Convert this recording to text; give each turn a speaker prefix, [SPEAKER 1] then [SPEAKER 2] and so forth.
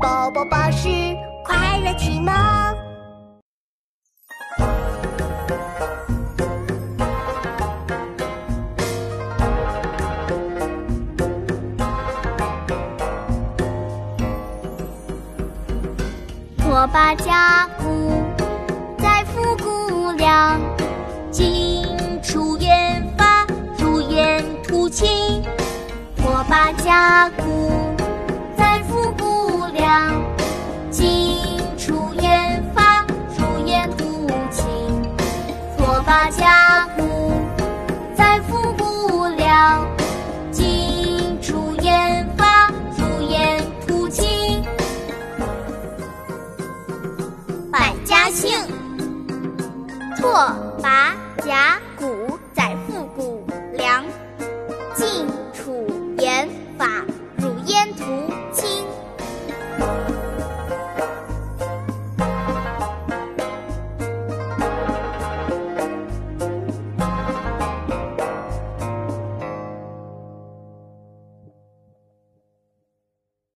[SPEAKER 1] 宝宝宝是快乐启蒙，
[SPEAKER 2] 我把家故在复古了，尽出研发，如眼图清，我把家故。古粮，尽出研发，如烟吐气。拓跋家鼓载复古粮，尽出研发，如烟吐气。百家姓，拓跋家。